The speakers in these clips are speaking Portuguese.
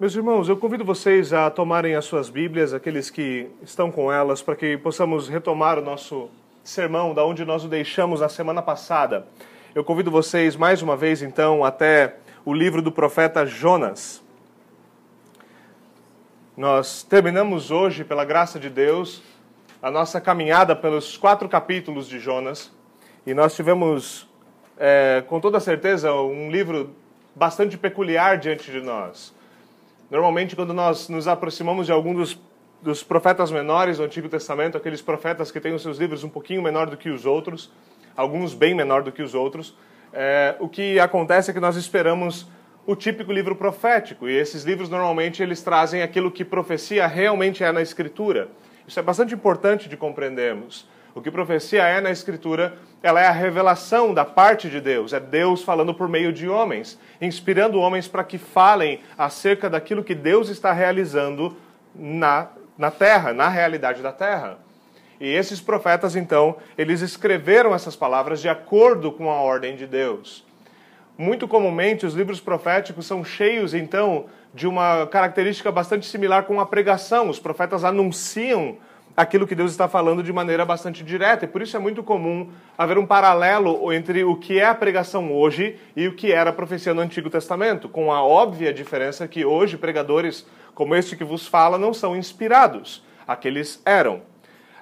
Meus irmãos, eu convido vocês a tomarem as suas Bíblias, aqueles que estão com elas, para que possamos retomar o nosso sermão da onde nós o deixamos na semana passada. Eu convido vocês mais uma vez, então, até o livro do profeta Jonas. Nós terminamos hoje, pela graça de Deus, a nossa caminhada pelos quatro capítulos de Jonas e nós tivemos, é, com toda certeza, um livro bastante peculiar diante de nós. Normalmente, quando nós nos aproximamos de algum dos, dos profetas menores do Antigo Testamento, aqueles profetas que têm os seus livros um pouquinho menor do que os outros, alguns bem menor do que os outros, é, o que acontece é que nós esperamos o típico livro profético, e esses livros normalmente eles trazem aquilo que profecia realmente é na Escritura. Isso é bastante importante de compreendermos. O que profecia é na Escritura, ela é a revelação da parte de Deus, é Deus falando por meio de homens, inspirando homens para que falem acerca daquilo que Deus está realizando na, na terra, na realidade da terra. E esses profetas, então, eles escreveram essas palavras de acordo com a ordem de Deus. Muito comumente, os livros proféticos são cheios, então, de uma característica bastante similar com a pregação. Os profetas anunciam aquilo que Deus está falando de maneira bastante direta. E por isso é muito comum haver um paralelo entre o que é a pregação hoje e o que era a profecia no Antigo Testamento, com a óbvia diferença que hoje pregadores como este que vos fala não são inspirados. Aqueles eram.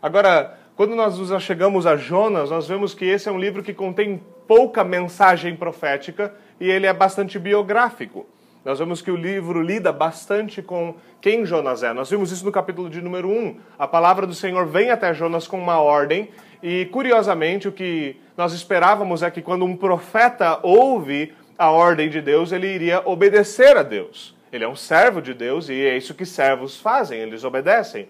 Agora, quando nós nos achegamos a Jonas, nós vemos que esse é um livro que contém pouca mensagem profética e ele é bastante biográfico. Nós vemos que o livro lida bastante com quem Jonas é. Nós vimos isso no capítulo de número 1. A palavra do Senhor vem até Jonas com uma ordem, e curiosamente, o que nós esperávamos é que quando um profeta ouve a ordem de Deus, ele iria obedecer a Deus. Ele é um servo de Deus e é isso que servos fazem, eles obedecem.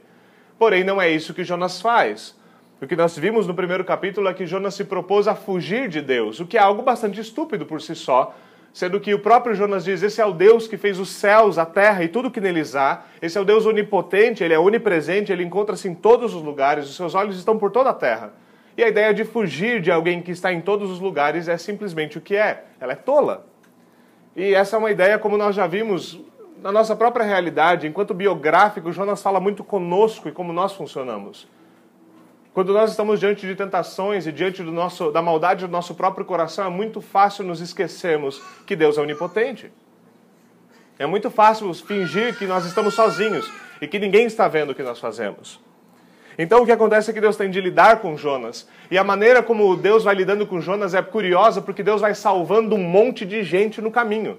Porém, não é isso que Jonas faz. O que nós vimos no primeiro capítulo é que Jonas se propôs a fugir de Deus, o que é algo bastante estúpido por si só, sendo que o próprio Jonas diz: Esse é o Deus que fez os céus, a terra e tudo que neles há. Esse é o Deus onipotente, ele é onipresente, ele encontra-se em todos os lugares, os seus olhos estão por toda a terra. E a ideia de fugir de alguém que está em todos os lugares é simplesmente o que é: ela é tola. E essa é uma ideia, como nós já vimos na nossa própria realidade, enquanto biográfico, Jonas fala muito conosco e como nós funcionamos. Quando nós estamos diante de tentações e diante do nosso, da maldade do nosso próprio coração, é muito fácil nos esquecermos que Deus é onipotente. É muito fácil fingir que nós estamos sozinhos e que ninguém está vendo o que nós fazemos. Então o que acontece é que Deus tem de lidar com Jonas. E a maneira como Deus vai lidando com Jonas é curiosa porque Deus vai salvando um monte de gente no caminho.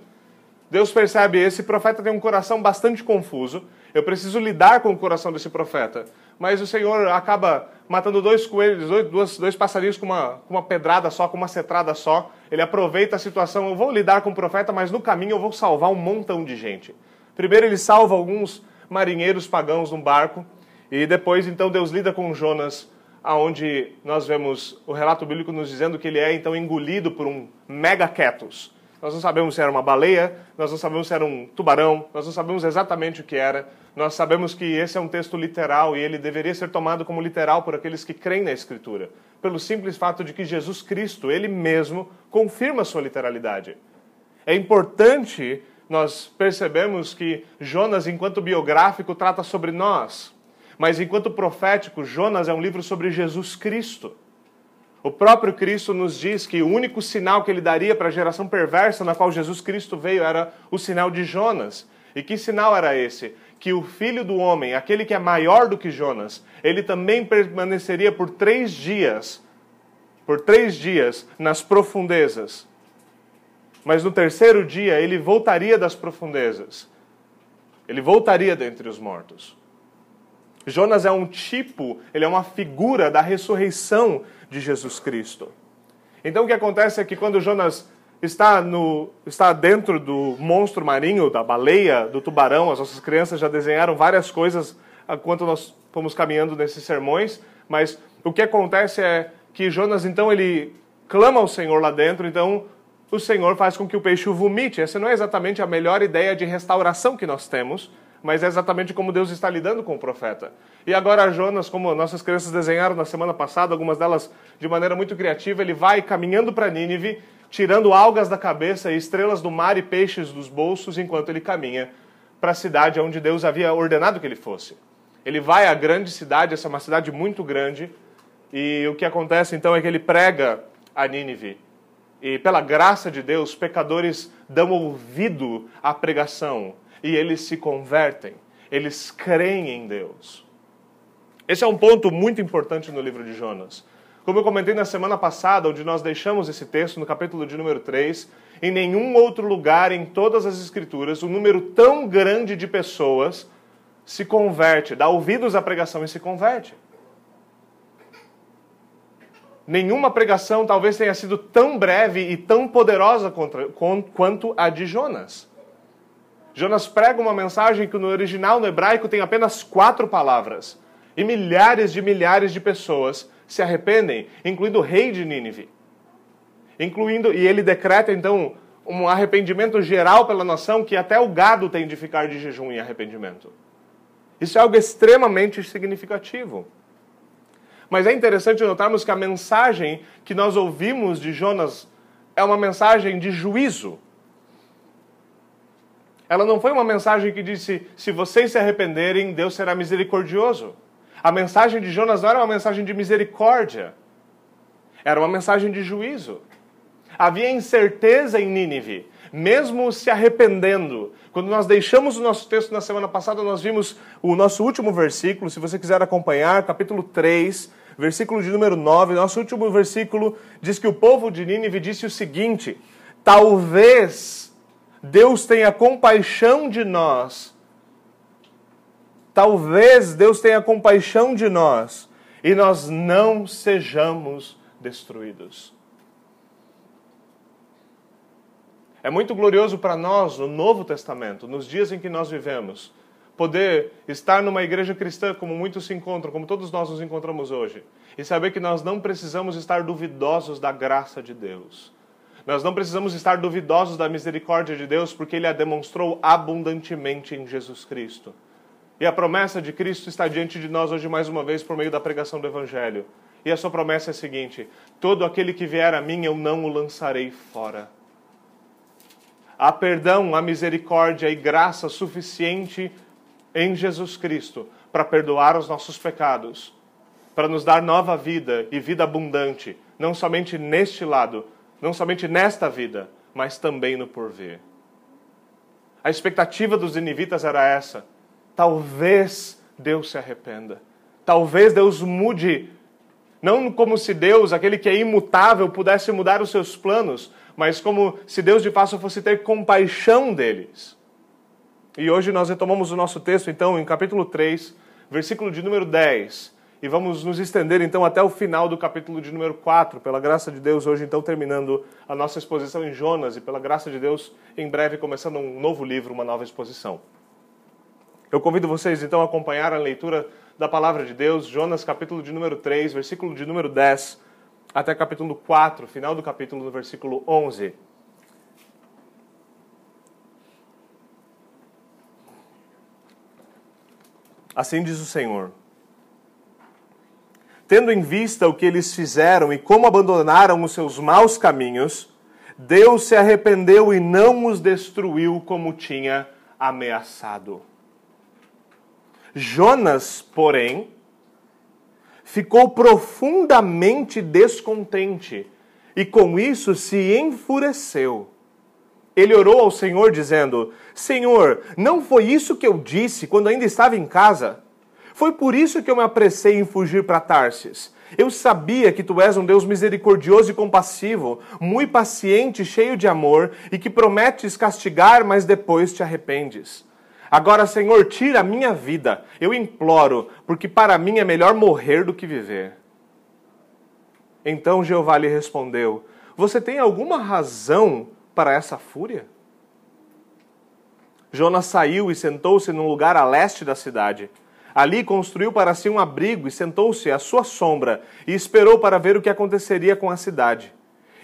Deus percebe, esse profeta tem um coração bastante confuso, eu preciso lidar com o coração desse profeta. Mas o Senhor acaba matando dois coelhos, dois, dois, dois passarinhos com uma, com uma pedrada só, com uma cetrada só. Ele aproveita a situação, eu vou lidar com o profeta, mas no caminho eu vou salvar um montão de gente. Primeiro ele salva alguns marinheiros pagãos num barco, e depois então Deus lida com Jonas, aonde nós vemos o relato bíblico nos dizendo que ele é então engolido por um megaquetos. Nós não sabemos se era uma baleia, nós não sabemos se era um tubarão, nós não sabemos exatamente o que era. Nós sabemos que esse é um texto literal e ele deveria ser tomado como literal por aqueles que creem na Escritura, pelo simples fato de que Jesus Cristo, ele mesmo, confirma sua literalidade. É importante nós percebemos que Jonas, enquanto biográfico, trata sobre nós, mas enquanto profético, Jonas é um livro sobre Jesus Cristo. O próprio Cristo nos diz que o único sinal que ele daria para a geração perversa na qual Jesus Cristo veio era o sinal de Jonas. E que sinal era esse? Que o filho do homem, aquele que é maior do que Jonas, ele também permaneceria por três dias, por três dias, nas profundezas. Mas no terceiro dia ele voltaria das profundezas. Ele voltaria dentre os mortos. Jonas é um tipo, ele é uma figura da ressurreição de Jesus Cristo. Então o que acontece é que quando Jonas está, no, está dentro do monstro marinho, da baleia, do tubarão, as nossas crianças já desenharam várias coisas enquanto nós fomos caminhando nesses sermões, mas o que acontece é que Jonas então ele clama ao Senhor lá dentro, então o Senhor faz com que o peixe o vomite. Essa não é exatamente a melhor ideia de restauração que nós temos, mas é exatamente como Deus está lidando com o profeta. E agora Jonas, como nossas crianças desenharam na semana passada, algumas delas de maneira muito criativa, ele vai caminhando para Nínive, tirando algas da cabeça e estrelas do mar e peixes dos bolsos enquanto ele caminha para a cidade onde Deus havia ordenado que ele fosse. Ele vai à grande cidade, essa é uma cidade muito grande, e o que acontece então é que ele prega a Nínive. E pela graça de Deus, pecadores dão ouvido à pregação e eles se convertem, eles creem em Deus. Esse é um ponto muito importante no livro de Jonas. Como eu comentei na semana passada, onde nós deixamos esse texto, no capítulo de número 3, em nenhum outro lugar em todas as Escrituras um número tão grande de pessoas se converte, dá ouvidos à pregação e se converte. Nenhuma pregação talvez tenha sido tão breve e tão poderosa contra, quanto a de Jonas. Jonas prega uma mensagem que no original no hebraico tem apenas quatro palavras. E milhares de milhares de pessoas se arrependem, incluindo o rei de Nínive. Incluindo, e ele decreta então um arrependimento geral pela nação que até o gado tem de ficar de jejum em arrependimento. Isso é algo extremamente significativo. Mas é interessante notarmos que a mensagem que nós ouvimos de Jonas é uma mensagem de juízo. Ela não foi uma mensagem que disse: se vocês se arrependerem, Deus será misericordioso. A mensagem de Jonas não era uma mensagem de misericórdia, era uma mensagem de juízo. Havia incerteza em Nínive, mesmo se arrependendo. Quando nós deixamos o nosso texto na semana passada, nós vimos o nosso último versículo, se você quiser acompanhar, capítulo 3, versículo de número 9. Nosso último versículo diz que o povo de Nínive disse o seguinte: Talvez Deus tenha compaixão de nós. Talvez Deus tenha compaixão de nós e nós não sejamos destruídos. É muito glorioso para nós, no Novo Testamento, nos dias em que nós vivemos, poder estar numa igreja cristã como muitos se encontram, como todos nós nos encontramos hoje, e saber que nós não precisamos estar duvidosos da graça de Deus nós não precisamos estar duvidosos da misericórdia de Deus, porque Ele a demonstrou abundantemente em Jesus Cristo. E a promessa de Cristo está diante de nós hoje mais uma vez por meio da pregação do Evangelho. E a sua promessa é a seguinte: todo aquele que vier a mim, eu não o lançarei fora. Há perdão, há misericórdia e graça suficiente em Jesus Cristo para perdoar os nossos pecados, para nos dar nova vida e vida abundante, não somente neste lado, não somente nesta vida, mas também no porvir. A expectativa dos ninivitas era essa. Talvez Deus se arrependa. Talvez Deus mude. Não como se Deus, aquele que é imutável, pudesse mudar os seus planos, mas como se Deus de fato fosse ter compaixão deles. E hoje nós retomamos o nosso texto, então, em capítulo 3, versículo de número 10 e vamos nos estender então até o final do capítulo de número 4, pela graça de Deus, hoje então terminando a nossa exposição em Jonas e pela graça de Deus, em breve começando um novo livro, uma nova exposição. Eu convido vocês então a acompanhar a leitura da palavra de Deus, Jonas capítulo de número 3, versículo de número 10, até capítulo 4, final do capítulo no versículo 11. Assim diz o Senhor: tendo em vista o que eles fizeram e como abandonaram os seus maus caminhos, Deus se arrependeu e não os destruiu como tinha ameaçado. Jonas, porém, ficou profundamente descontente e com isso se enfureceu. Ele orou ao Senhor dizendo: Senhor, não foi isso que eu disse quando ainda estava em casa? Foi por isso que eu me apressei em fugir para Tarsis. Eu sabia que tu és um Deus misericordioso e compassivo, muito paciente, cheio de amor, e que prometes castigar, mas depois te arrependes. Agora, Senhor, tira a minha vida, eu imploro, porque para mim é melhor morrer do que viver. Então Jeová lhe respondeu: Você tem alguma razão para essa fúria? Jonas saiu e sentou-se num lugar a leste da cidade. Ali construiu para si um abrigo e sentou-se à sua sombra e esperou para ver o que aconteceria com a cidade.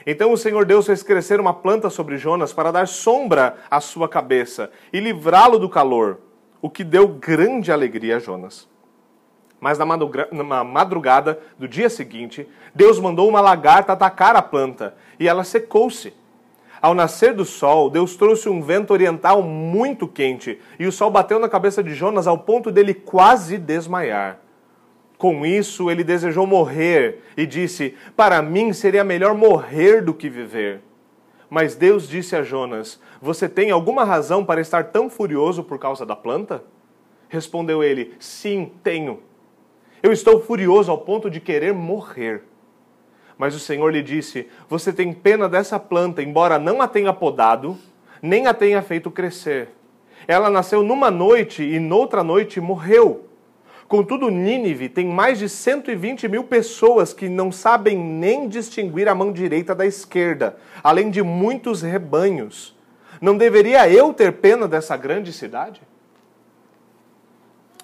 Então o Senhor Deus fez crescer uma planta sobre Jonas para dar sombra à sua cabeça e livrá-lo do calor, o que deu grande alegria a Jonas. Mas na madrugada do dia seguinte, Deus mandou uma lagarta atacar a planta e ela secou-se. Ao nascer do sol, Deus trouxe um vento oriental muito quente, e o sol bateu na cabeça de Jonas ao ponto dele quase desmaiar. Com isso, ele desejou morrer e disse: Para mim seria melhor morrer do que viver. Mas Deus disse a Jonas: Você tem alguma razão para estar tão furioso por causa da planta? Respondeu ele: Sim, tenho. Eu estou furioso ao ponto de querer morrer. Mas o Senhor lhe disse: Você tem pena dessa planta, embora não a tenha podado, nem a tenha feito crescer. Ela nasceu numa noite e noutra noite morreu. Contudo, Nínive tem mais de 120 mil pessoas que não sabem nem distinguir a mão direita da esquerda, além de muitos rebanhos. Não deveria eu ter pena dessa grande cidade?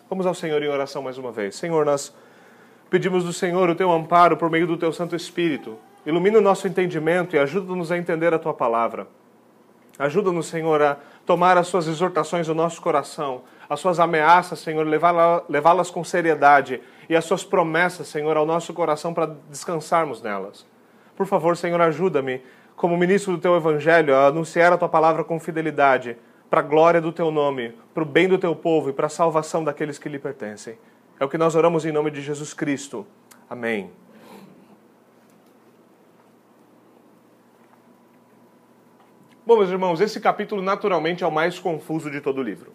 Vamos ao Senhor em oração mais uma vez. Senhor, nós pedimos do Senhor o teu amparo por meio do teu Santo Espírito. Ilumina o nosso entendimento e ajuda-nos a entender a tua palavra. Ajuda-nos, Senhor, a tomar as suas exortações no nosso coração, as suas ameaças, Senhor, levá-las com seriedade e as suas promessas, Senhor, ao nosso coração para descansarmos nelas. Por favor, Senhor, ajuda-me, como ministro do teu evangelho, a anunciar a tua palavra com fidelidade para a glória do teu nome, para o bem do teu povo e para a salvação daqueles que lhe pertencem. É o que nós oramos em nome de Jesus Cristo. Amém. Bom, meus irmãos, esse capítulo naturalmente é o mais confuso de todo o livro.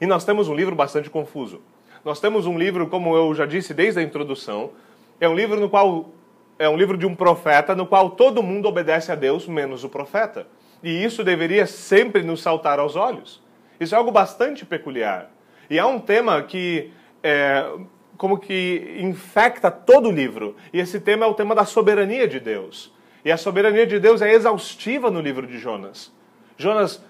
E nós temos um livro bastante confuso. Nós temos um livro, como eu já disse desde a introdução, é um livro no qual é um livro de um profeta no qual todo mundo obedece a Deus menos o profeta. E isso deveria sempre nos saltar aos olhos. Isso é algo bastante peculiar. E há um tema que é, como que infecta todo o livro. E esse tema é o tema da soberania de Deus. E a soberania de Deus é exaustiva no livro de Jonas. Jonas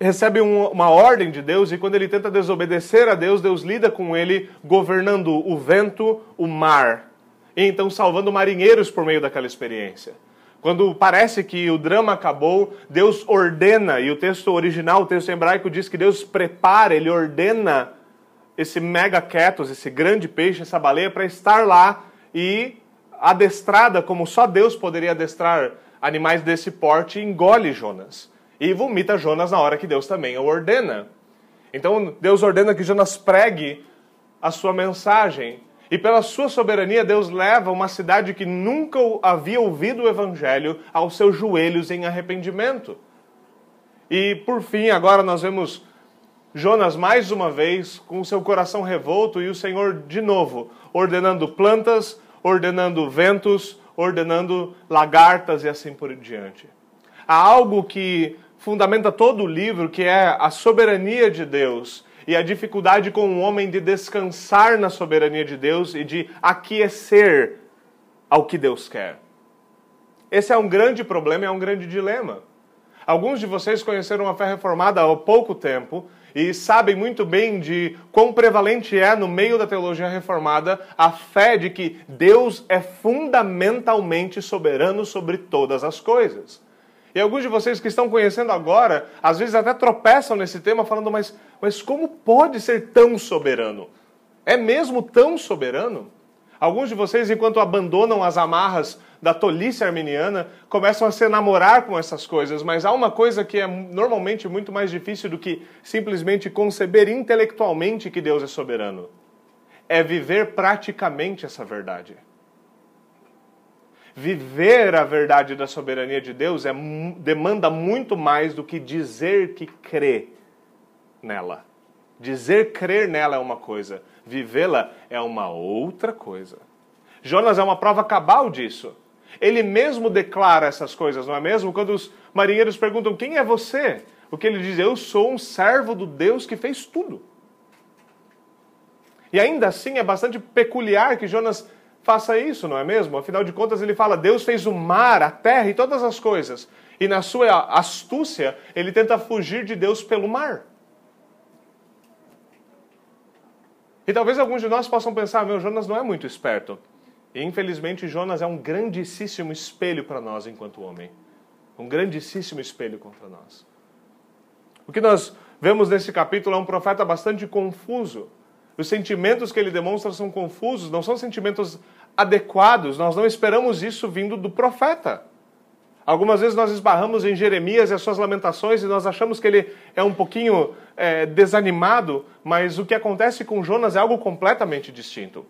recebe um, uma ordem de Deus e quando ele tenta desobedecer a Deus, Deus lida com ele governando o vento, o mar. E então salvando marinheiros por meio daquela experiência. Quando parece que o drama acabou, Deus ordena, e o texto original, o texto hebraico, diz que Deus prepara, ele ordena esse mega ketos, esse grande peixe, essa baleia, para estar lá e adestrada como só Deus poderia adestrar animais desse porte, engole Jonas. E vomita Jonas na hora que Deus também o ordena. Então Deus ordena que Jonas pregue a sua mensagem. E pela sua soberania, Deus leva uma cidade que nunca havia ouvido o evangelho aos seus joelhos em arrependimento. E por fim, agora nós vemos Jonas mais uma vez com o seu coração revolto e o Senhor de novo ordenando plantas, ordenando ventos, ordenando lagartas e assim por diante. Há algo que fundamenta todo o livro, que é a soberania de Deus e a dificuldade com o homem de descansar na soberania de Deus e de aquecer ao que Deus quer. Esse é um grande problema, é um grande dilema. Alguns de vocês conheceram a fé reformada há pouco tempo e sabem muito bem de quão prevalente é no meio da teologia reformada a fé de que Deus é fundamentalmente soberano sobre todas as coisas. E alguns de vocês que estão conhecendo agora, às vezes até tropeçam nesse tema, falando, mas, mas como pode ser tão soberano? É mesmo tão soberano? Alguns de vocês, enquanto abandonam as amarras da tolice arminiana, começam a se namorar com essas coisas, mas há uma coisa que é normalmente muito mais difícil do que simplesmente conceber intelectualmente que Deus é soberano. É viver praticamente essa verdade viver a verdade da soberania de Deus é, demanda muito mais do que dizer que crê nela. Dizer crer nela é uma coisa, vivê-la é uma outra coisa. Jonas é uma prova cabal disso. Ele mesmo declara essas coisas, não é mesmo? Quando os marinheiros perguntam: Quem é você? O que ele diz: Eu sou um servo do Deus que fez tudo. E ainda assim é bastante peculiar que Jonas faça isso, não é mesmo? Afinal de contas, ele fala: Deus fez o mar, a terra e todas as coisas. E na sua astúcia, ele tenta fugir de Deus pelo mar. E talvez alguns de nós possam pensar: meu, Jonas não é muito esperto. E infelizmente, Jonas é um grandíssimo espelho para nós enquanto homem. Um grandíssimo espelho contra nós. O que nós vemos nesse capítulo é um profeta bastante confuso. Os sentimentos que ele demonstra são confusos, não são sentimentos adequados. Nós não esperamos isso vindo do profeta. Algumas vezes nós esbarramos em Jeremias e as suas lamentações e nós achamos que ele é um pouquinho é, desanimado, mas o que acontece com Jonas é algo completamente distinto.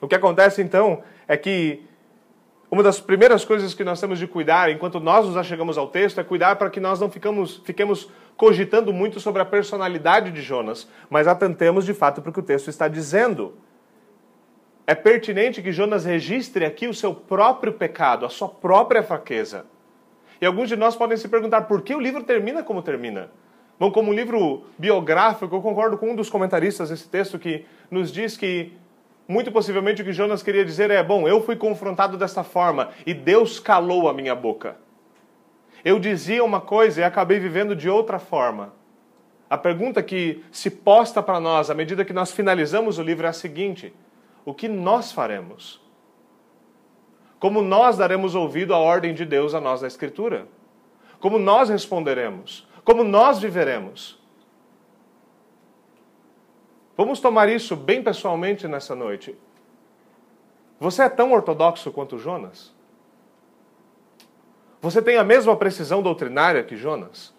O que acontece então é que uma das primeiras coisas que nós temos de cuidar, enquanto nós nos achegamos ao texto, é cuidar para que nós não ficamos, fiquemos cogitando muito sobre a personalidade de Jonas, mas atentemos de fato para o que o texto está dizendo. É pertinente que Jonas registre aqui o seu próprio pecado, a sua própria fraqueza. E alguns de nós podem se perguntar por que o livro termina como termina. Bom, como um livro biográfico, eu concordo com um dos comentaristas desse texto que nos diz que muito possivelmente o que Jonas queria dizer é: bom, eu fui confrontado dessa forma e Deus calou a minha boca. Eu dizia uma coisa e acabei vivendo de outra forma. A pergunta que se posta para nós à medida que nós finalizamos o livro é a seguinte: o que nós faremos? Como nós daremos ouvido à ordem de Deus a nós da Escritura? Como nós responderemos? Como nós viveremos? Vamos tomar isso bem pessoalmente nessa noite. Você é tão ortodoxo quanto Jonas? Você tem a mesma precisão doutrinária que Jonas?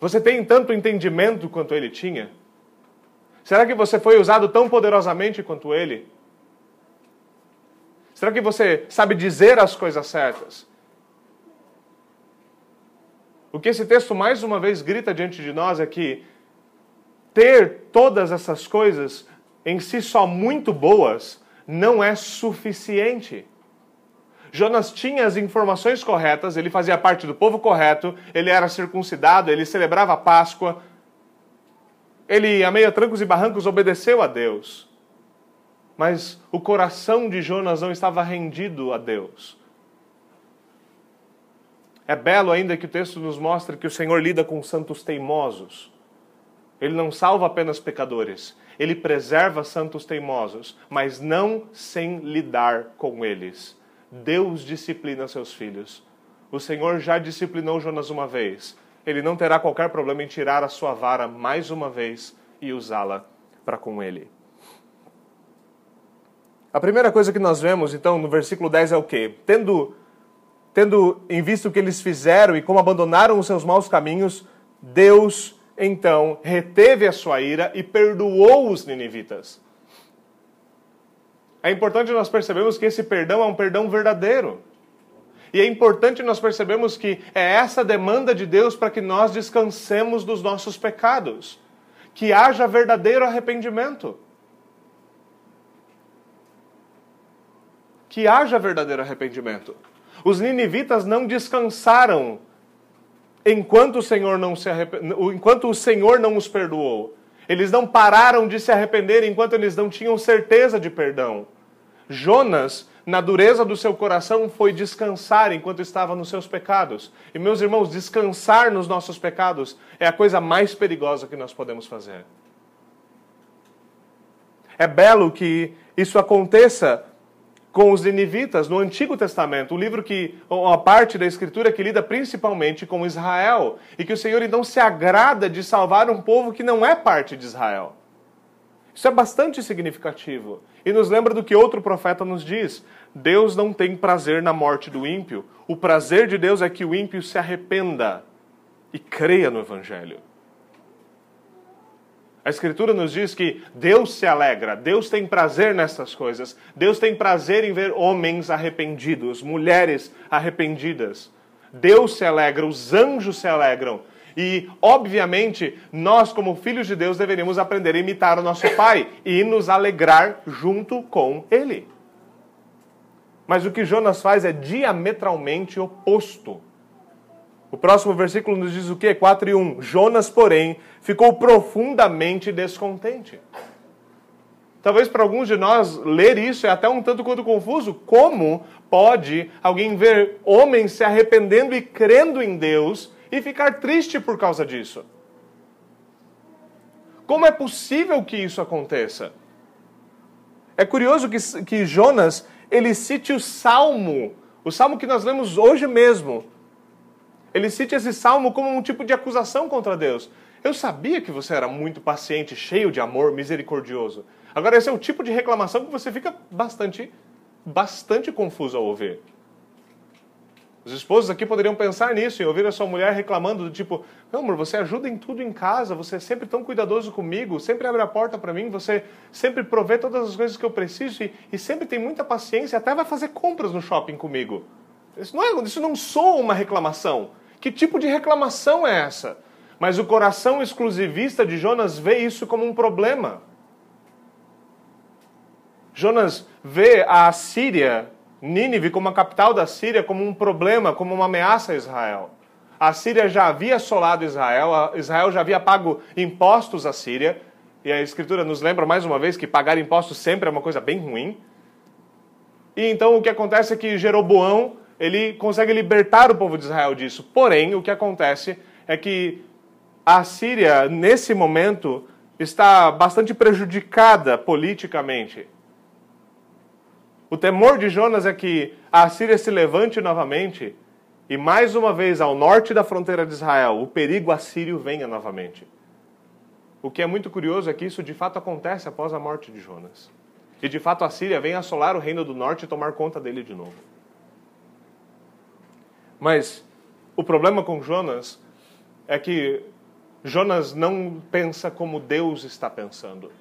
Você tem tanto entendimento quanto ele tinha? Será que você foi usado tão poderosamente quanto ele? Será que você sabe dizer as coisas certas? O que esse texto mais uma vez grita diante de nós é que ter todas essas coisas em si só muito boas não é suficiente. Jonas tinha as informações corretas, ele fazia parte do povo correto, ele era circuncidado, ele celebrava a Páscoa. Ele, a meio a trancos e barrancos, obedeceu a Deus. Mas o coração de Jonas não estava rendido a Deus. É belo ainda que o texto nos mostra que o Senhor lida com santos teimosos. Ele não salva apenas pecadores, ele preserva santos teimosos, mas não sem lidar com eles. Deus disciplina seus filhos. O Senhor já disciplinou Jonas uma vez. Ele não terá qualquer problema em tirar a sua vara mais uma vez e usá-la para com ele. A primeira coisa que nós vemos, então, no versículo 10 é o quê? Tendo, tendo em vista o que eles fizeram e como abandonaram os seus maus caminhos, Deus então reteve a sua ira e perdoou os ninivitas. É importante nós percebermos que esse perdão é um perdão verdadeiro. E é importante nós percebermos que é essa demanda de Deus para que nós descansemos dos nossos pecados. Que haja verdadeiro arrependimento. Que haja verdadeiro arrependimento. Os ninivitas não descansaram enquanto o Senhor não se enquanto o Senhor não os perdoou. Eles não pararam de se arrepender enquanto eles não tinham certeza de perdão. Jonas, na dureza do seu coração, foi descansar enquanto estava nos seus pecados. E meus irmãos, descansar nos nossos pecados é a coisa mais perigosa que nós podemos fazer. É belo que isso aconteça com os ninivitas no Antigo Testamento, um livro que, uma parte da Escritura que lida principalmente com Israel, e que o Senhor então se agrada de salvar um povo que não é parte de Israel. Isso é bastante significativo e nos lembra do que outro profeta nos diz: Deus não tem prazer na morte do ímpio, o prazer de Deus é que o ímpio se arrependa e creia no Evangelho. A Escritura nos diz que Deus se alegra, Deus tem prazer nessas coisas, Deus tem prazer em ver homens arrependidos, mulheres arrependidas. Deus se alegra, os anjos se alegram. E, obviamente, nós, como filhos de Deus, deveríamos aprender a imitar o nosso Pai e nos alegrar junto com Ele. Mas o que Jonas faz é diametralmente oposto. O próximo versículo nos diz o quê? 4 e 1. Jonas, porém, ficou profundamente descontente. Talvez para alguns de nós ler isso é até um tanto quanto confuso. Como pode alguém ver homens se arrependendo e crendo em Deus e ficar triste por causa disso? Como é possível que isso aconteça? É curioso que, que Jonas ele cite o salmo, o salmo que nós lemos hoje mesmo, ele cita esse salmo como um tipo de acusação contra Deus. Eu sabia que você era muito paciente, cheio de amor, misericordioso. Agora, esse é o tipo de reclamação que você fica bastante, bastante confuso ao ouvir. Os esposos aqui poderiam pensar nisso e ouvir a sua mulher reclamando do tipo: Meu amor, você ajuda em tudo em casa, você é sempre tão cuidadoso comigo, sempre abre a porta para mim, você sempre provê todas as coisas que eu preciso e, e, sempre tem muita paciência, até vai fazer compras no shopping comigo. Isso não, é, isso não soa uma reclamação. Que tipo de reclamação é essa? Mas o coração exclusivista de Jonas vê isso como um problema. Jonas vê a Síria Nínive como a capital da Síria como um problema, como uma ameaça a Israel. A Síria já havia assolado Israel, Israel já havia pago impostos à Síria, e a Escritura nos lembra mais uma vez que pagar impostos sempre é uma coisa bem ruim. E então o que acontece é que Jeroboão ele consegue libertar o povo de Israel disso. Porém, o que acontece é que a Síria, nesse momento, está bastante prejudicada politicamente. O temor de Jonas é que a Síria se levante novamente e, mais uma vez, ao norte da fronteira de Israel, o perigo assírio venha novamente. O que é muito curioso é que isso de fato acontece após a morte de Jonas. E de fato a Síria vem assolar o reino do norte e tomar conta dele de novo. Mas o problema com Jonas é que Jonas não pensa como Deus está pensando.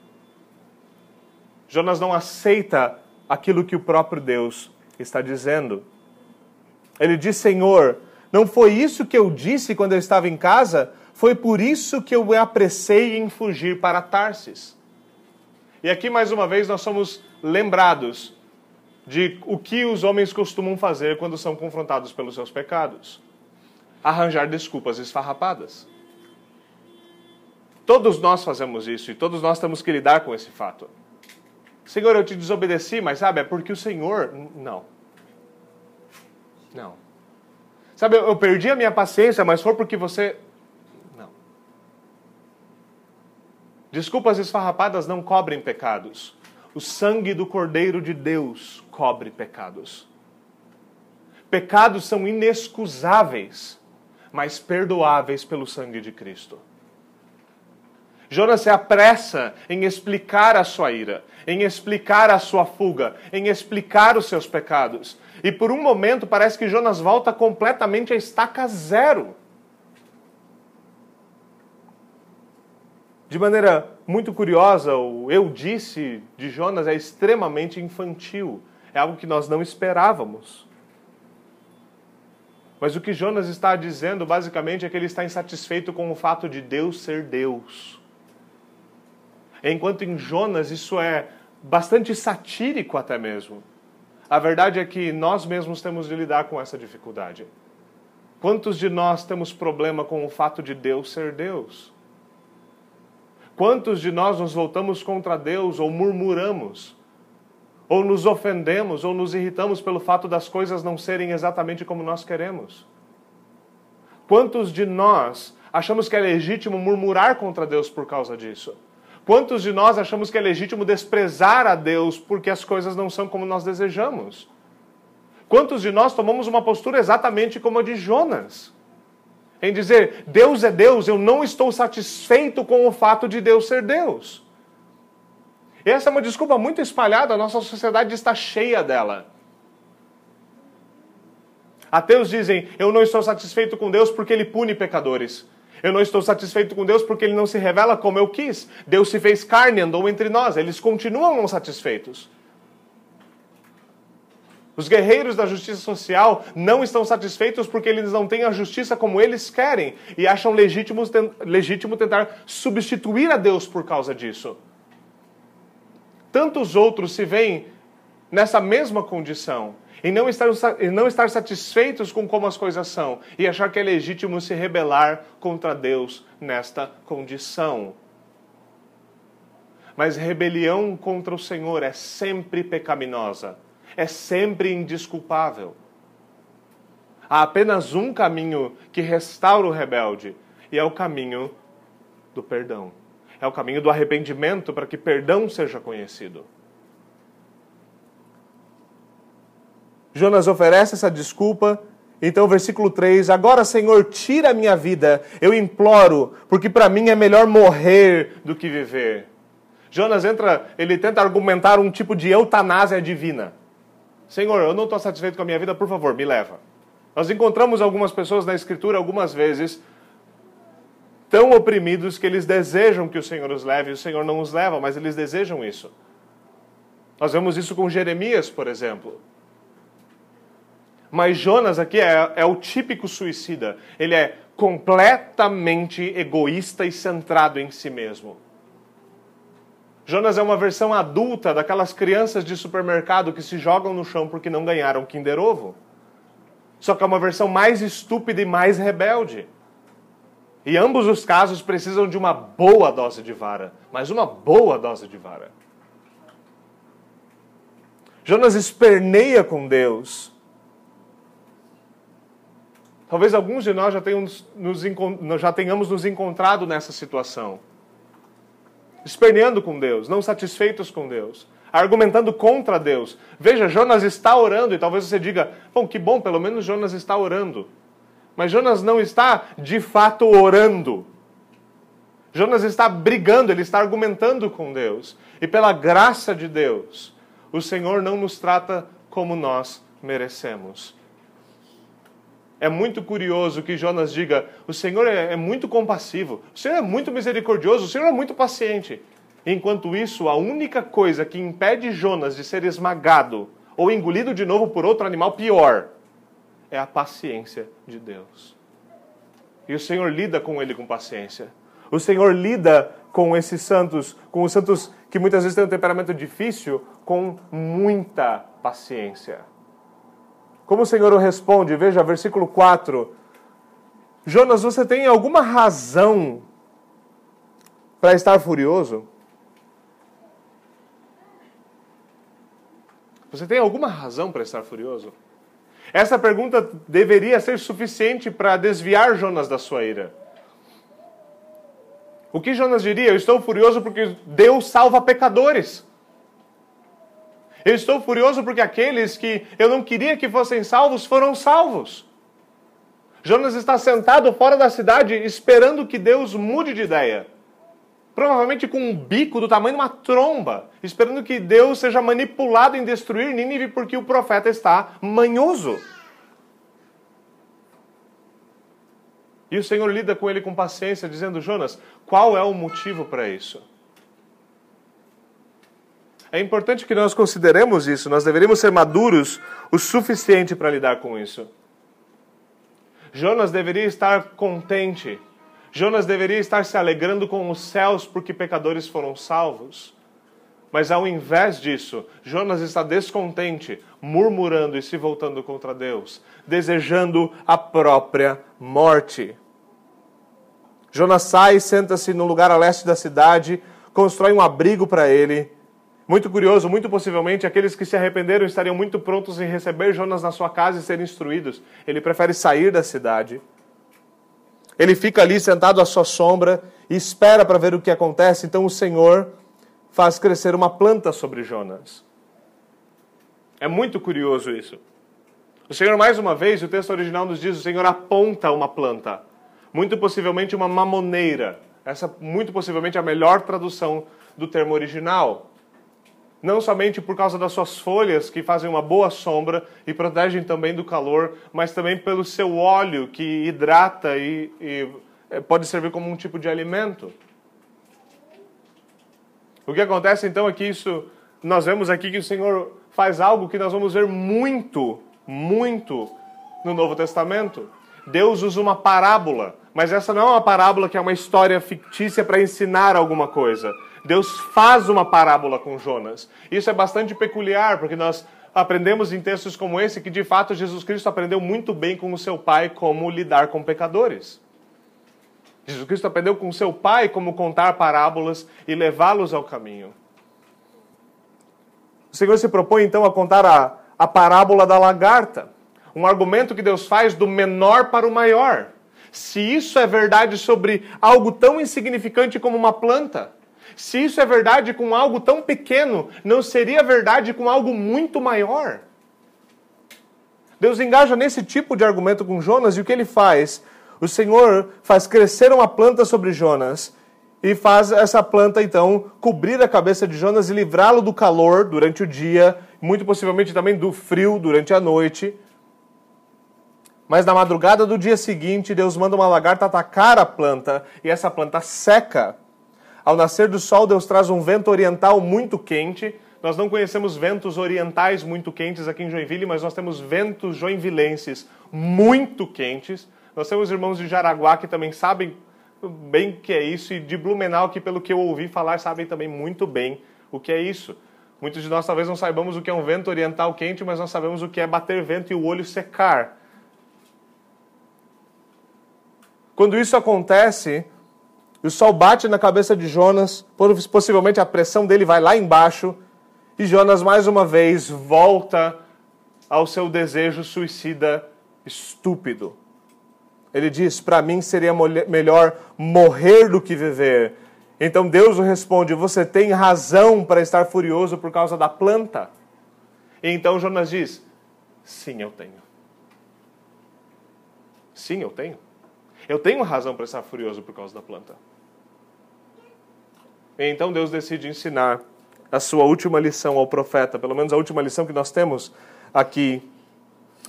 Jonas não aceita aquilo que o próprio Deus está dizendo. Ele diz: Senhor, não foi isso que eu disse quando eu estava em casa? Foi por isso que eu me apressei em fugir para Tarsis. E aqui, mais uma vez, nós somos lembrados de o que os homens costumam fazer quando são confrontados pelos seus pecados: arranjar desculpas esfarrapadas. Todos nós fazemos isso e todos nós temos que lidar com esse fato. Senhor, eu te desobedeci, mas sabe, é porque o Senhor. Não. Não. Sabe, eu, perdi a minha paciência, mas foi porque você. Não. Desculpas esfarrapadas não cobrem pecados. O sangue do Cordeiro de Deus cobre pecados. Pecados são inexcusáveis, mas perdoáveis pelo sangue de Cristo. Jonas se apressa em explicar a sua ira, em explicar a sua fuga, em explicar os seus pecados. E por um momento parece que Jonas volta completamente a estaca zero. De maneira muito curiosa, o eu disse de Jonas é extremamente infantil. É algo que nós não esperávamos. Mas o que Jonas está dizendo basicamente é que ele está insatisfeito com o fato de Deus ser Deus. Enquanto em Jonas isso é bastante satírico até mesmo. A verdade é que nós mesmos temos de lidar com essa dificuldade. Quantos de nós temos problema com o fato de Deus ser Deus? Quantos de nós nos voltamos contra Deus ou murmuramos? Ou nos ofendemos ou nos irritamos pelo fato das coisas não serem exatamente como nós queremos? Quantos de nós achamos que é legítimo murmurar contra Deus por causa disso? Quantos de nós achamos que é legítimo desprezar a Deus porque as coisas não são como nós desejamos? Quantos de nós tomamos uma postura exatamente como a de Jonas? Em dizer, Deus é Deus, eu não estou satisfeito com o fato de Deus ser Deus. Essa é uma desculpa muito espalhada, a nossa sociedade está cheia dela. Ateus dizem, eu não estou satisfeito com Deus porque ele pune pecadores. Eu não estou satisfeito com Deus porque ele não se revela como eu quis. Deus se fez carne, andou entre nós. Eles continuam não satisfeitos. Os guerreiros da justiça social não estão satisfeitos porque eles não têm a justiça como eles querem e acham legítimo, legítimo tentar substituir a Deus por causa disso. Tantos outros se veem nessa mesma condição em não estar, em não estar satisfeitos com como as coisas são e achar que é legítimo se rebelar contra Deus nesta condição. Mas rebelião contra o Senhor é sempre pecaminosa, é sempre indisculpável. Há apenas um caminho que restaura o rebelde, e é o caminho do perdão. É o caminho do arrependimento para que perdão seja conhecido. Jonas oferece essa desculpa. Então, versículo 3: Agora, Senhor, tira a minha vida, eu imploro, porque para mim é melhor morrer do que viver. Jonas entra, ele tenta argumentar um tipo de eutanásia divina. Senhor, eu não estou satisfeito com a minha vida, por favor, me leva. Nós encontramos algumas pessoas na Escritura algumas vezes tão oprimidos que eles desejam que o Senhor os leve, e o Senhor não os leva, mas eles desejam isso. Nós vemos isso com Jeremias, por exemplo. Mas Jonas aqui é, é o típico suicida. Ele é completamente egoísta e centrado em si mesmo. Jonas é uma versão adulta daquelas crianças de supermercado que se jogam no chão porque não ganharam Kinder Ovo. Só que é uma versão mais estúpida e mais rebelde. E ambos os casos precisam de uma boa dose de vara, mas uma boa dose de vara. Jonas esperneia com Deus. Talvez alguns de nós já nos, já tenhamos nos encontrado nessa situação. Esperneando com Deus, não satisfeitos com Deus, argumentando contra Deus. Veja, Jonas está orando, e talvez você diga: bom, que bom, pelo menos Jonas está orando. Mas Jonas não está de fato orando. Jonas está brigando, ele está argumentando com Deus. E pela graça de Deus, o Senhor não nos trata como nós merecemos. É muito curioso que Jonas diga: o Senhor é, é muito compassivo, o Senhor é muito misericordioso, o Senhor é muito paciente. Enquanto isso, a única coisa que impede Jonas de ser esmagado ou engolido de novo por outro animal pior é a paciência de Deus. E o Senhor lida com ele com paciência. O Senhor lida com esses santos, com os santos que muitas vezes têm um temperamento difícil, com muita paciência. Como o Senhor o responde? Veja, versículo 4. Jonas, você tem alguma razão para estar furioso? Você tem alguma razão para estar furioso? Essa pergunta deveria ser suficiente para desviar Jonas da sua ira. O que Jonas diria? Eu estou furioso porque Deus salva pecadores. Eu estou furioso porque aqueles que eu não queria que fossem salvos foram salvos. Jonas está sentado fora da cidade esperando que Deus mude de ideia provavelmente com um bico do tamanho de uma tromba, esperando que Deus seja manipulado em destruir Nínive porque o profeta está manhoso. E o Senhor lida com ele com paciência, dizendo: Jonas, qual é o motivo para isso? É importante que nós consideremos isso, nós deveríamos ser maduros o suficiente para lidar com isso. Jonas deveria estar contente Jonas deveria estar se alegrando com os céus porque pecadores foram salvos. Mas ao invés disso, Jonas está descontente, murmurando e se voltando contra Deus, desejando a própria morte. Jonas sai, senta-se no lugar a leste da cidade, constrói um abrigo para ele. Muito curioso, muito possivelmente aqueles que se arrependeram estariam muito prontos em receber Jonas na sua casa e ser instruídos. Ele prefere sair da cidade. Ele fica ali sentado à sua sombra e espera para ver o que acontece. Então o Senhor faz crescer uma planta sobre Jonas. É muito curioso isso. O Senhor, mais uma vez, o texto original nos diz: o Senhor aponta uma planta, muito possivelmente uma mamoneira. Essa, muito possivelmente, é a melhor tradução do termo original não somente por causa das suas folhas, que fazem uma boa sombra e protegem também do calor, mas também pelo seu óleo, que hidrata e, e é, pode servir como um tipo de alimento. O que acontece então é que isso, nós vemos aqui que o Senhor faz algo que nós vamos ver muito, muito no Novo Testamento. Deus usa uma parábola, mas essa não é uma parábola que é uma história fictícia para ensinar alguma coisa. Deus faz uma parábola com Jonas. Isso é bastante peculiar, porque nós aprendemos em textos como esse que de fato Jesus Cristo aprendeu muito bem com o seu Pai como lidar com pecadores. Jesus Cristo aprendeu com o seu Pai como contar parábolas e levá-los ao caminho. O Senhor se propõe então a contar a, a parábola da lagarta, um argumento que Deus faz do menor para o maior. Se isso é verdade sobre algo tão insignificante como uma planta, se isso é verdade com algo tão pequeno, não seria verdade com algo muito maior? Deus engaja nesse tipo de argumento com Jonas e o que ele faz? O Senhor faz crescer uma planta sobre Jonas e faz essa planta então cobrir a cabeça de Jonas e livrá-lo do calor durante o dia, muito possivelmente também do frio durante a noite. Mas na madrugada do dia seguinte, Deus manda uma lagarta atacar a planta e essa planta seca. Ao nascer do sol, Deus traz um vento oriental muito quente. Nós não conhecemos ventos orientais muito quentes aqui em Joinville, mas nós temos ventos joinvilenses muito quentes. Nós temos irmãos de Jaraguá que também sabem bem o que é isso, e de Blumenau, que pelo que eu ouvi falar, sabem também muito bem o que é isso. Muitos de nós talvez não saibamos o que é um vento oriental quente, mas nós sabemos o que é bater vento e o olho secar. Quando isso acontece, o sol bate na cabeça de Jonas, possivelmente a pressão dele vai lá embaixo, e Jonas mais uma vez volta ao seu desejo suicida estúpido. Ele diz: Para mim seria melhor morrer do que viver. Então Deus responde: Você tem razão para estar furioso por causa da planta. E então Jonas diz: Sim, eu tenho. Sim, eu tenho. Eu tenho razão para estar furioso por causa da planta. E então Deus decide ensinar a sua última lição ao profeta, pelo menos a última lição que nós temos aqui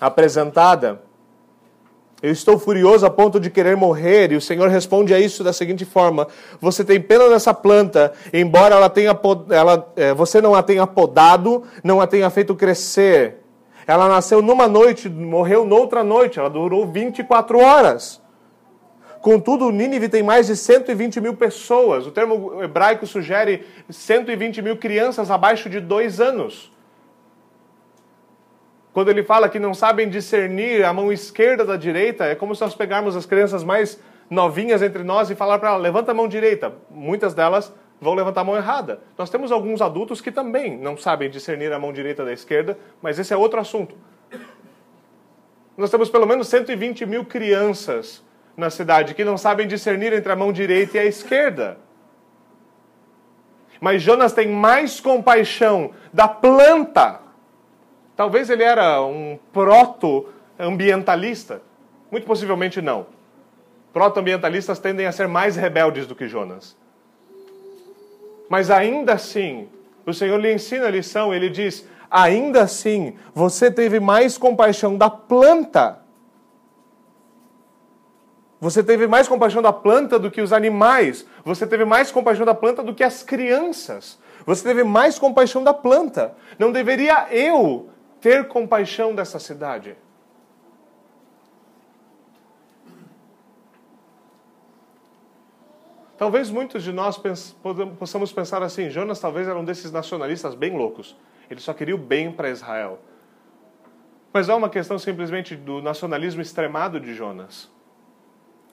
apresentada. Eu estou furioso a ponto de querer morrer, e o Senhor responde a isso da seguinte forma: Você tem pena dessa planta, embora ela tenha, ela, é, você não a tenha podado, não a tenha feito crescer. Ela nasceu numa noite, morreu noutra noite, ela durou 24 horas. Contudo, Nínive tem mais de 120 mil pessoas. O termo hebraico sugere 120 mil crianças abaixo de dois anos. Quando ele fala que não sabem discernir a mão esquerda da direita, é como se nós pegarmos as crianças mais novinhas entre nós e falar para elas, levanta a mão direita. Muitas delas vão levantar a mão errada. Nós temos alguns adultos que também não sabem discernir a mão direita da esquerda, mas esse é outro assunto. Nós temos pelo menos 120 mil crianças na cidade que não sabem discernir entre a mão direita e a esquerda. Mas Jonas tem mais compaixão da planta. Talvez ele era um proto-ambientalista. Muito possivelmente não. Proto-ambientalistas tendem a ser mais rebeldes do que Jonas. Mas ainda assim, o Senhor lhe ensina a lição, ele diz: ainda assim, você teve mais compaixão da planta você teve mais compaixão da planta do que os animais. Você teve mais compaixão da planta do que as crianças. Você teve mais compaixão da planta. Não deveria eu ter compaixão dessa cidade? Talvez muitos de nós possamos pensar assim: Jonas talvez era um desses nacionalistas bem loucos. Ele só queria o bem para Israel. Mas é uma questão simplesmente do nacionalismo extremado de Jonas.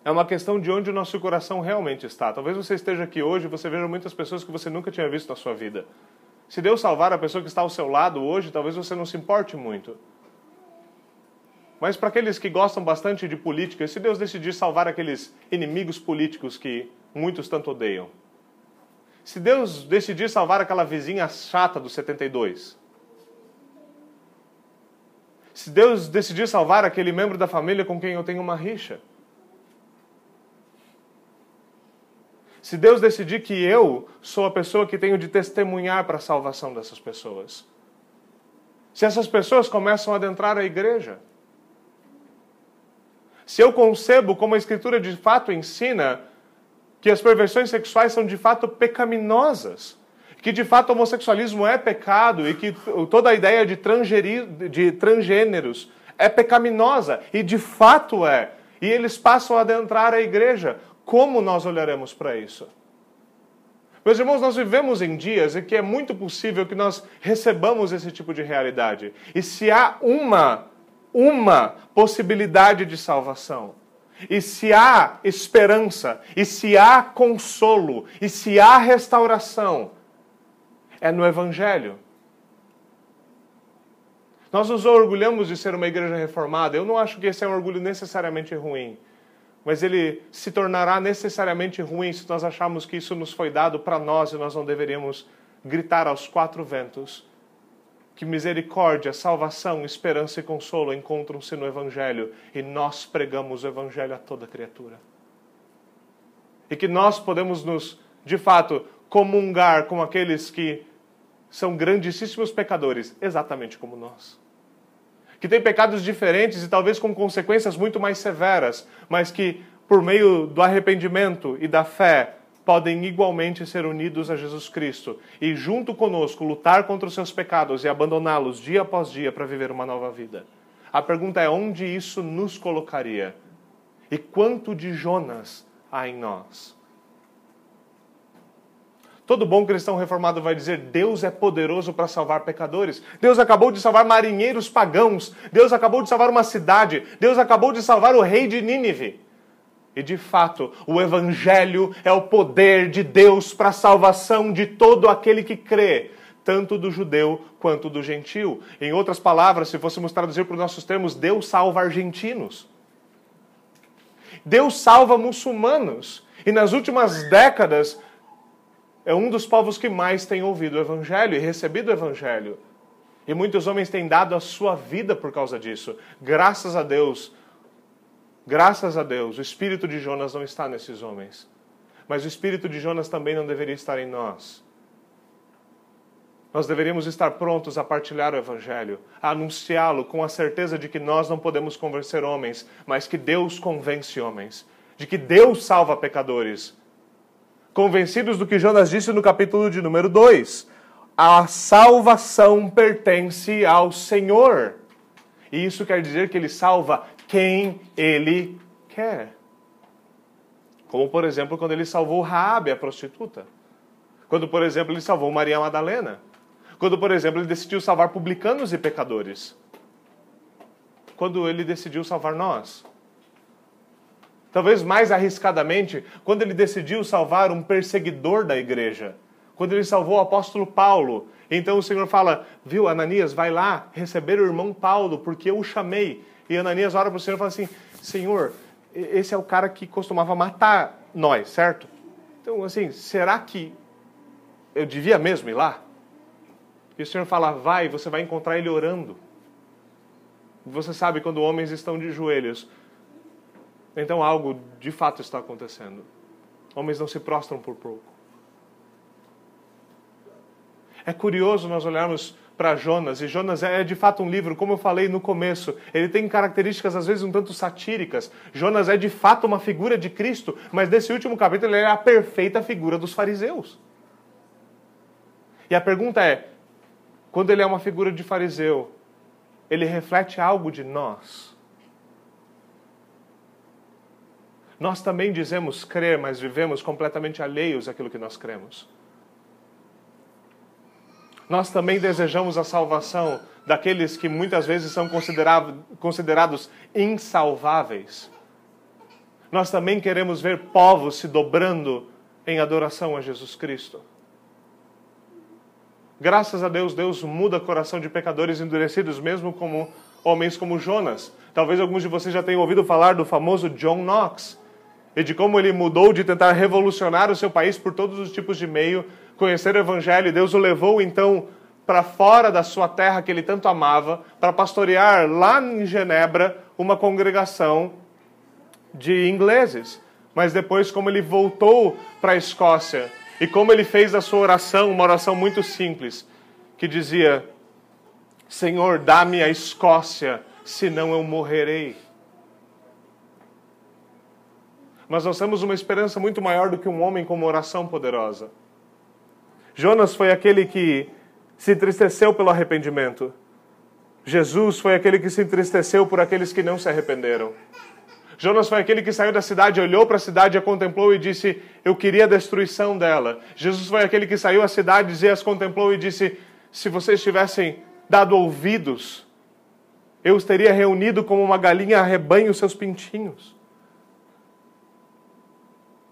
É uma questão de onde o nosso coração realmente está. Talvez você esteja aqui hoje e você veja muitas pessoas que você nunca tinha visto na sua vida. Se Deus salvar a pessoa que está ao seu lado hoje, talvez você não se importe muito. Mas para aqueles que gostam bastante de política, se Deus decidir salvar aqueles inimigos políticos que muitos tanto odeiam? Se Deus decidir salvar aquela vizinha chata do 72? Se Deus decidir salvar aquele membro da família com quem eu tenho uma rixa? Se Deus decidir que eu sou a pessoa que tenho de testemunhar para a salvação dessas pessoas. Se essas pessoas começam a adentrar a igreja. Se eu concebo, como a Escritura de fato ensina, que as perversões sexuais são de fato pecaminosas, que de fato o homossexualismo é pecado e que toda a ideia de, de transgêneros é pecaminosa, e de fato é, e eles passam a adentrar a igreja, como nós olharemos para isso? Meus irmãos, nós vivemos em dias em que é muito possível que nós recebamos esse tipo de realidade. E se há uma, uma possibilidade de salvação, e se há esperança, e se há consolo, e se há restauração, é no Evangelho. Nós nos orgulhamos de ser uma igreja reformada. Eu não acho que esse é um orgulho necessariamente ruim mas ele se tornará necessariamente ruim se nós acharmos que isso nos foi dado para nós e nós não deveríamos gritar aos quatro ventos que misericórdia, salvação, esperança e consolo encontram-se no Evangelho e nós pregamos o Evangelho a toda criatura. E que nós podemos nos, de fato, comungar com aqueles que são grandíssimos pecadores, exatamente como nós que têm pecados diferentes e talvez com consequências muito mais severas, mas que, por meio do arrependimento e da fé, podem igualmente ser unidos a Jesus Cristo e, junto conosco, lutar contra os seus pecados e abandoná-los dia após dia para viver uma nova vida. A pergunta é onde isso nos colocaria? E quanto de Jonas há em nós? Todo bom cristão reformado vai dizer: Deus é poderoso para salvar pecadores. Deus acabou de salvar marinheiros pagãos. Deus acabou de salvar uma cidade. Deus acabou de salvar o rei de Nínive. E de fato, o Evangelho é o poder de Deus para a salvação de todo aquele que crê, tanto do judeu quanto do gentil. Em outras palavras, se fôssemos traduzir para os nossos termos, Deus salva argentinos. Deus salva muçulmanos. E nas últimas décadas, é um dos povos que mais tem ouvido o Evangelho e recebido o Evangelho. E muitos homens têm dado a sua vida por causa disso. Graças a Deus, graças a Deus, o espírito de Jonas não está nesses homens. Mas o espírito de Jonas também não deveria estar em nós. Nós deveríamos estar prontos a partilhar o Evangelho, a anunciá-lo com a certeza de que nós não podemos convencer homens, mas que Deus convence homens, de que Deus salva pecadores convencidos do que Jonas disse no capítulo de número 2. A salvação pertence ao Senhor. E isso quer dizer que ele salva quem ele quer. Como, por exemplo, quando ele salvou Raabe, a prostituta. Quando, por exemplo, ele salvou Maria Madalena. Quando, por exemplo, ele decidiu salvar publicanos e pecadores. Quando ele decidiu salvar nós. Talvez mais arriscadamente, quando ele decidiu salvar um perseguidor da igreja. Quando ele salvou o apóstolo Paulo. Então o Senhor fala: Viu, Ananias, vai lá receber o irmão Paulo, porque eu o chamei. E Ananias ora para o Senhor e fala assim: Senhor, esse é o cara que costumava matar nós, certo? Então, assim, será que eu devia mesmo ir lá? E o Senhor fala: Vai, você vai encontrar ele orando. Você sabe quando homens estão de joelhos então algo de fato está acontecendo. Homens não se prostram por pouco. É curioso nós olharmos para Jonas, e Jonas é de fato um livro, como eu falei no começo, ele tem características às vezes um tanto satíricas. Jonas é de fato uma figura de Cristo, mas nesse último capítulo ele é a perfeita figura dos fariseus. E a pergunta é: quando ele é uma figura de fariseu, ele reflete algo de nós? Nós também dizemos crer, mas vivemos completamente alheios àquilo que nós cremos. Nós também desejamos a salvação daqueles que muitas vezes são considerados insalváveis. Nós também queremos ver povos se dobrando em adoração a Jesus Cristo. Graças a Deus, Deus muda o coração de pecadores endurecidos, mesmo como homens como Jonas. Talvez alguns de vocês já tenham ouvido falar do famoso John Knox, e de como ele mudou de tentar revolucionar o seu país por todos os tipos de meio, conhecer o Evangelho. Deus o levou então para fora da sua terra que ele tanto amava, para pastorear lá em Genebra uma congregação de ingleses. Mas depois, como ele voltou para a Escócia e como ele fez a sua oração, uma oração muito simples, que dizia: Senhor, dá-me a Escócia, senão eu morrerei. Mas nós temos uma esperança muito maior do que um homem com uma oração poderosa. Jonas foi aquele que se entristeceu pelo arrependimento. Jesus foi aquele que se entristeceu por aqueles que não se arrependeram. Jonas foi aquele que saiu da cidade, olhou para a cidade, a contemplou e disse: Eu queria a destruição dela. Jesus foi aquele que saiu da cidade e as contemplou e disse: Se vocês tivessem dado ouvidos, eu os teria reunido como uma galinha arrebanha os seus pintinhos.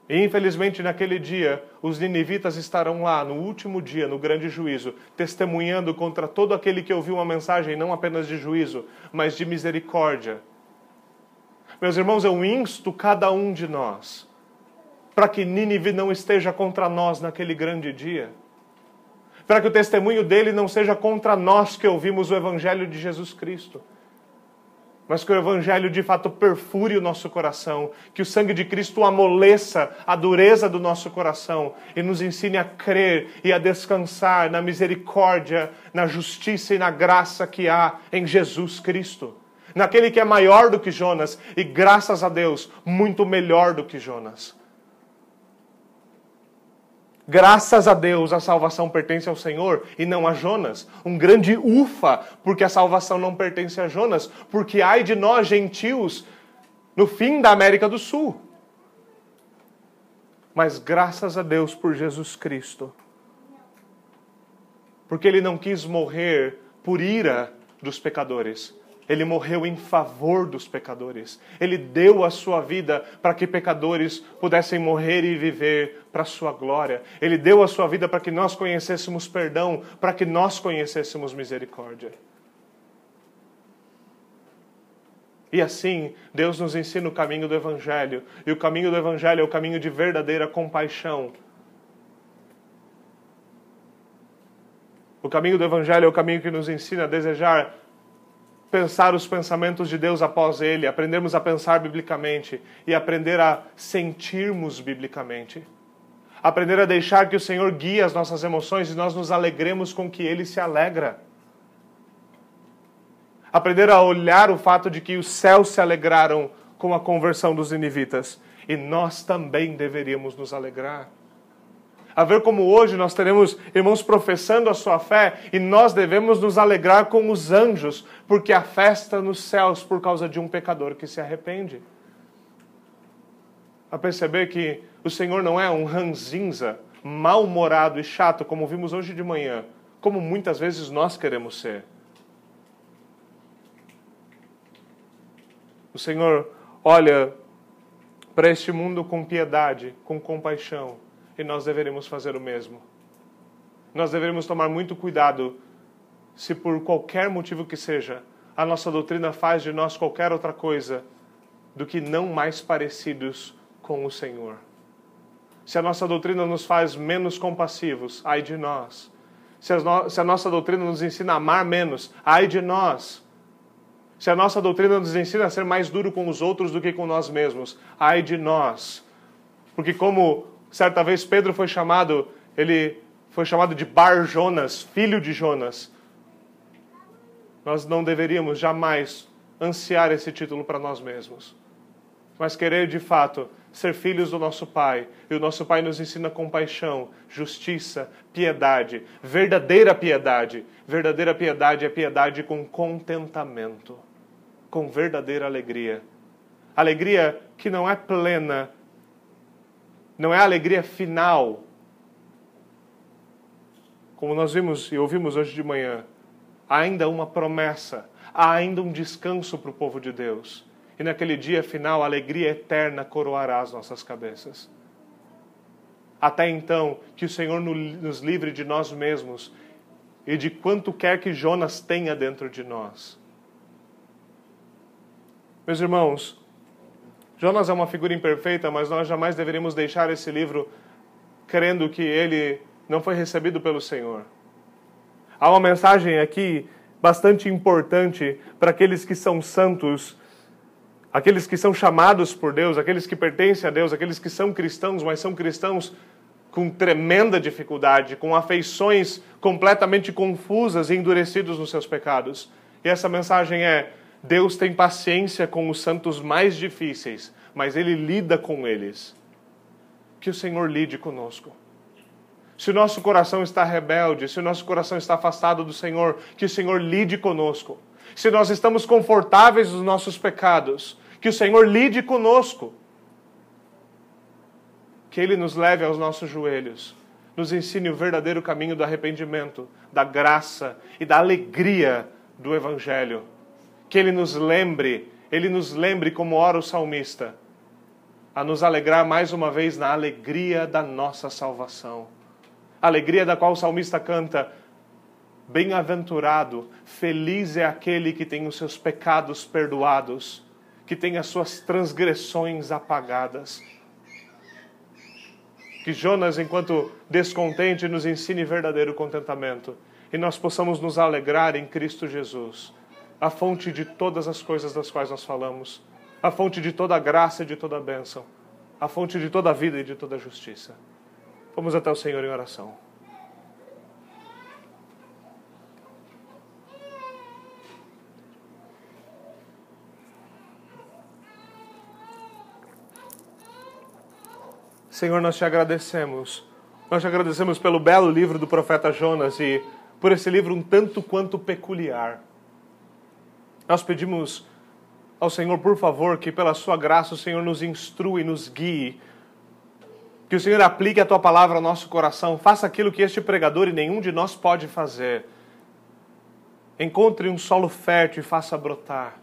E infelizmente naquele dia, os ninivitas estarão lá no último dia, no grande juízo, testemunhando contra todo aquele que ouviu uma mensagem não apenas de juízo, mas de misericórdia. Meus irmãos, eu insto cada um de nós para que Nínive não esteja contra nós naquele grande dia. Para que o testemunho dele não seja contra nós que ouvimos o evangelho de Jesus Cristo. Mas que o Evangelho de fato perfure o nosso coração, que o sangue de Cristo amoleça a dureza do nosso coração e nos ensine a crer e a descansar na misericórdia, na justiça e na graça que há em Jesus Cristo. Naquele que é maior do que Jonas e, graças a Deus, muito melhor do que Jonas. Graças a Deus a salvação pertence ao Senhor e não a Jonas. Um grande ufa, porque a salvação não pertence a Jonas, porque ai de nós gentios no fim da América do Sul. Mas graças a Deus por Jesus Cristo. Porque ele não quis morrer por ira dos pecadores, ele morreu em favor dos pecadores. Ele deu a sua vida para que pecadores pudessem morrer e viver para a sua glória. Ele deu a sua vida para que nós conhecêssemos perdão, para que nós conhecêssemos misericórdia. E assim, Deus nos ensina o caminho do Evangelho. E o caminho do Evangelho é o caminho de verdadeira compaixão. O caminho do Evangelho é o caminho que nos ensina a desejar pensar os pensamentos de Deus após ele, aprendermos a pensar biblicamente e aprender a sentirmos biblicamente. Aprender a deixar que o Senhor guie as nossas emoções e nós nos alegremos com que ele se alegra. Aprender a olhar o fato de que os céus se alegraram com a conversão dos inivitas e nós também deveríamos nos alegrar a ver como hoje nós teremos irmãos professando a sua fé e nós devemos nos alegrar com os anjos, porque há festa nos céus por causa de um pecador que se arrepende. A perceber que o Senhor não é um ranzinza, mal-humorado e chato, como vimos hoje de manhã, como muitas vezes nós queremos ser. O Senhor olha para este mundo com piedade, com compaixão e nós deveríamos fazer o mesmo. Nós deveríamos tomar muito cuidado se por qualquer motivo que seja, a nossa doutrina faz de nós qualquer outra coisa do que não mais parecidos com o Senhor. Se a nossa doutrina nos faz menos compassivos, ai de nós. Se a, no... se a nossa doutrina nos ensina a amar menos, ai de nós. Se a nossa doutrina nos ensina a ser mais duro com os outros do que com nós mesmos, ai de nós. Porque como Certa vez Pedro foi chamado, ele foi chamado de Bar Jonas, filho de Jonas. Nós não deveríamos jamais ansiar esse título para nós mesmos, mas querer de fato ser filhos do nosso Pai. E o nosso Pai nos ensina compaixão, justiça, piedade, verdadeira piedade. Verdadeira piedade é piedade com contentamento, com verdadeira alegria. Alegria que não é plena não é a alegria final. Como nós vimos e ouvimos hoje de manhã, há ainda uma promessa, há ainda um descanso para o povo de Deus. E naquele dia final, a alegria eterna coroará as nossas cabeças. Até então, que o Senhor nos livre de nós mesmos e de quanto quer que Jonas tenha dentro de nós. Meus irmãos, Jonas é uma figura imperfeita, mas nós jamais deveríamos deixar esse livro crendo que ele não foi recebido pelo Senhor. Há uma mensagem aqui bastante importante para aqueles que são santos, aqueles que são chamados por Deus, aqueles que pertencem a Deus, aqueles que são cristãos, mas são cristãos com tremenda dificuldade, com afeições completamente confusas e endurecidos nos seus pecados. E essa mensagem é: Deus tem paciência com os santos mais difíceis, mas Ele lida com eles. Que o Senhor lide conosco. Se o nosso coração está rebelde, se o nosso coração está afastado do Senhor, que o Senhor lide conosco. Se nós estamos confortáveis nos nossos pecados, que o Senhor lide conosco. Que Ele nos leve aos nossos joelhos, nos ensine o verdadeiro caminho do arrependimento, da graça e da alegria do Evangelho que Ele nos lembre, Ele nos lembre, como ora o salmista, a nos alegrar mais uma vez na alegria da nossa salvação. alegria da qual o salmista canta: Bem-aventurado, feliz é aquele que tem os seus pecados perdoados, que tem as suas transgressões apagadas. Que Jonas, enquanto descontente, nos ensine verdadeiro contentamento e nós possamos nos alegrar em Cristo Jesus a fonte de todas as coisas das quais nós falamos, a fonte de toda a graça e de toda a bênção, a fonte de toda a vida e de toda a justiça. Vamos até o Senhor em oração. Senhor, nós te agradecemos. Nós te agradecemos pelo belo livro do profeta Jonas e por esse livro um tanto quanto peculiar. Nós pedimos ao Senhor, por favor, que pela sua graça o Senhor nos instrua e nos guie. Que o Senhor aplique a tua palavra ao nosso coração, faça aquilo que este pregador e nenhum de nós pode fazer. Encontre um solo fértil e faça brotar.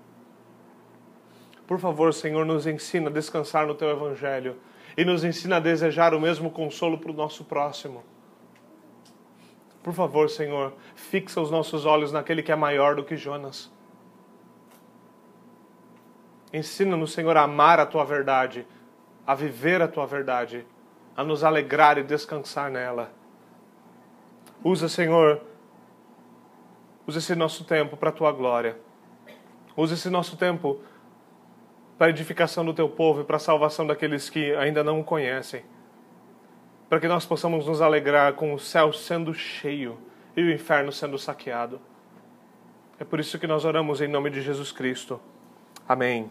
Por favor, Senhor, nos ensina a descansar no teu evangelho e nos ensina a desejar o mesmo consolo para o nosso próximo. Por favor, Senhor, fixa os nossos olhos naquele que é maior do que Jonas. Ensina-nos, Senhor, a amar a tua verdade, a viver a tua verdade, a nos alegrar e descansar nela. Usa, Senhor, usa esse nosso tempo para a tua glória. Usa esse nosso tempo para a edificação do teu povo e para a salvação daqueles que ainda não o conhecem. Para que nós possamos nos alegrar com o céu sendo cheio e o inferno sendo saqueado. É por isso que nós oramos em nome de Jesus Cristo. Amém.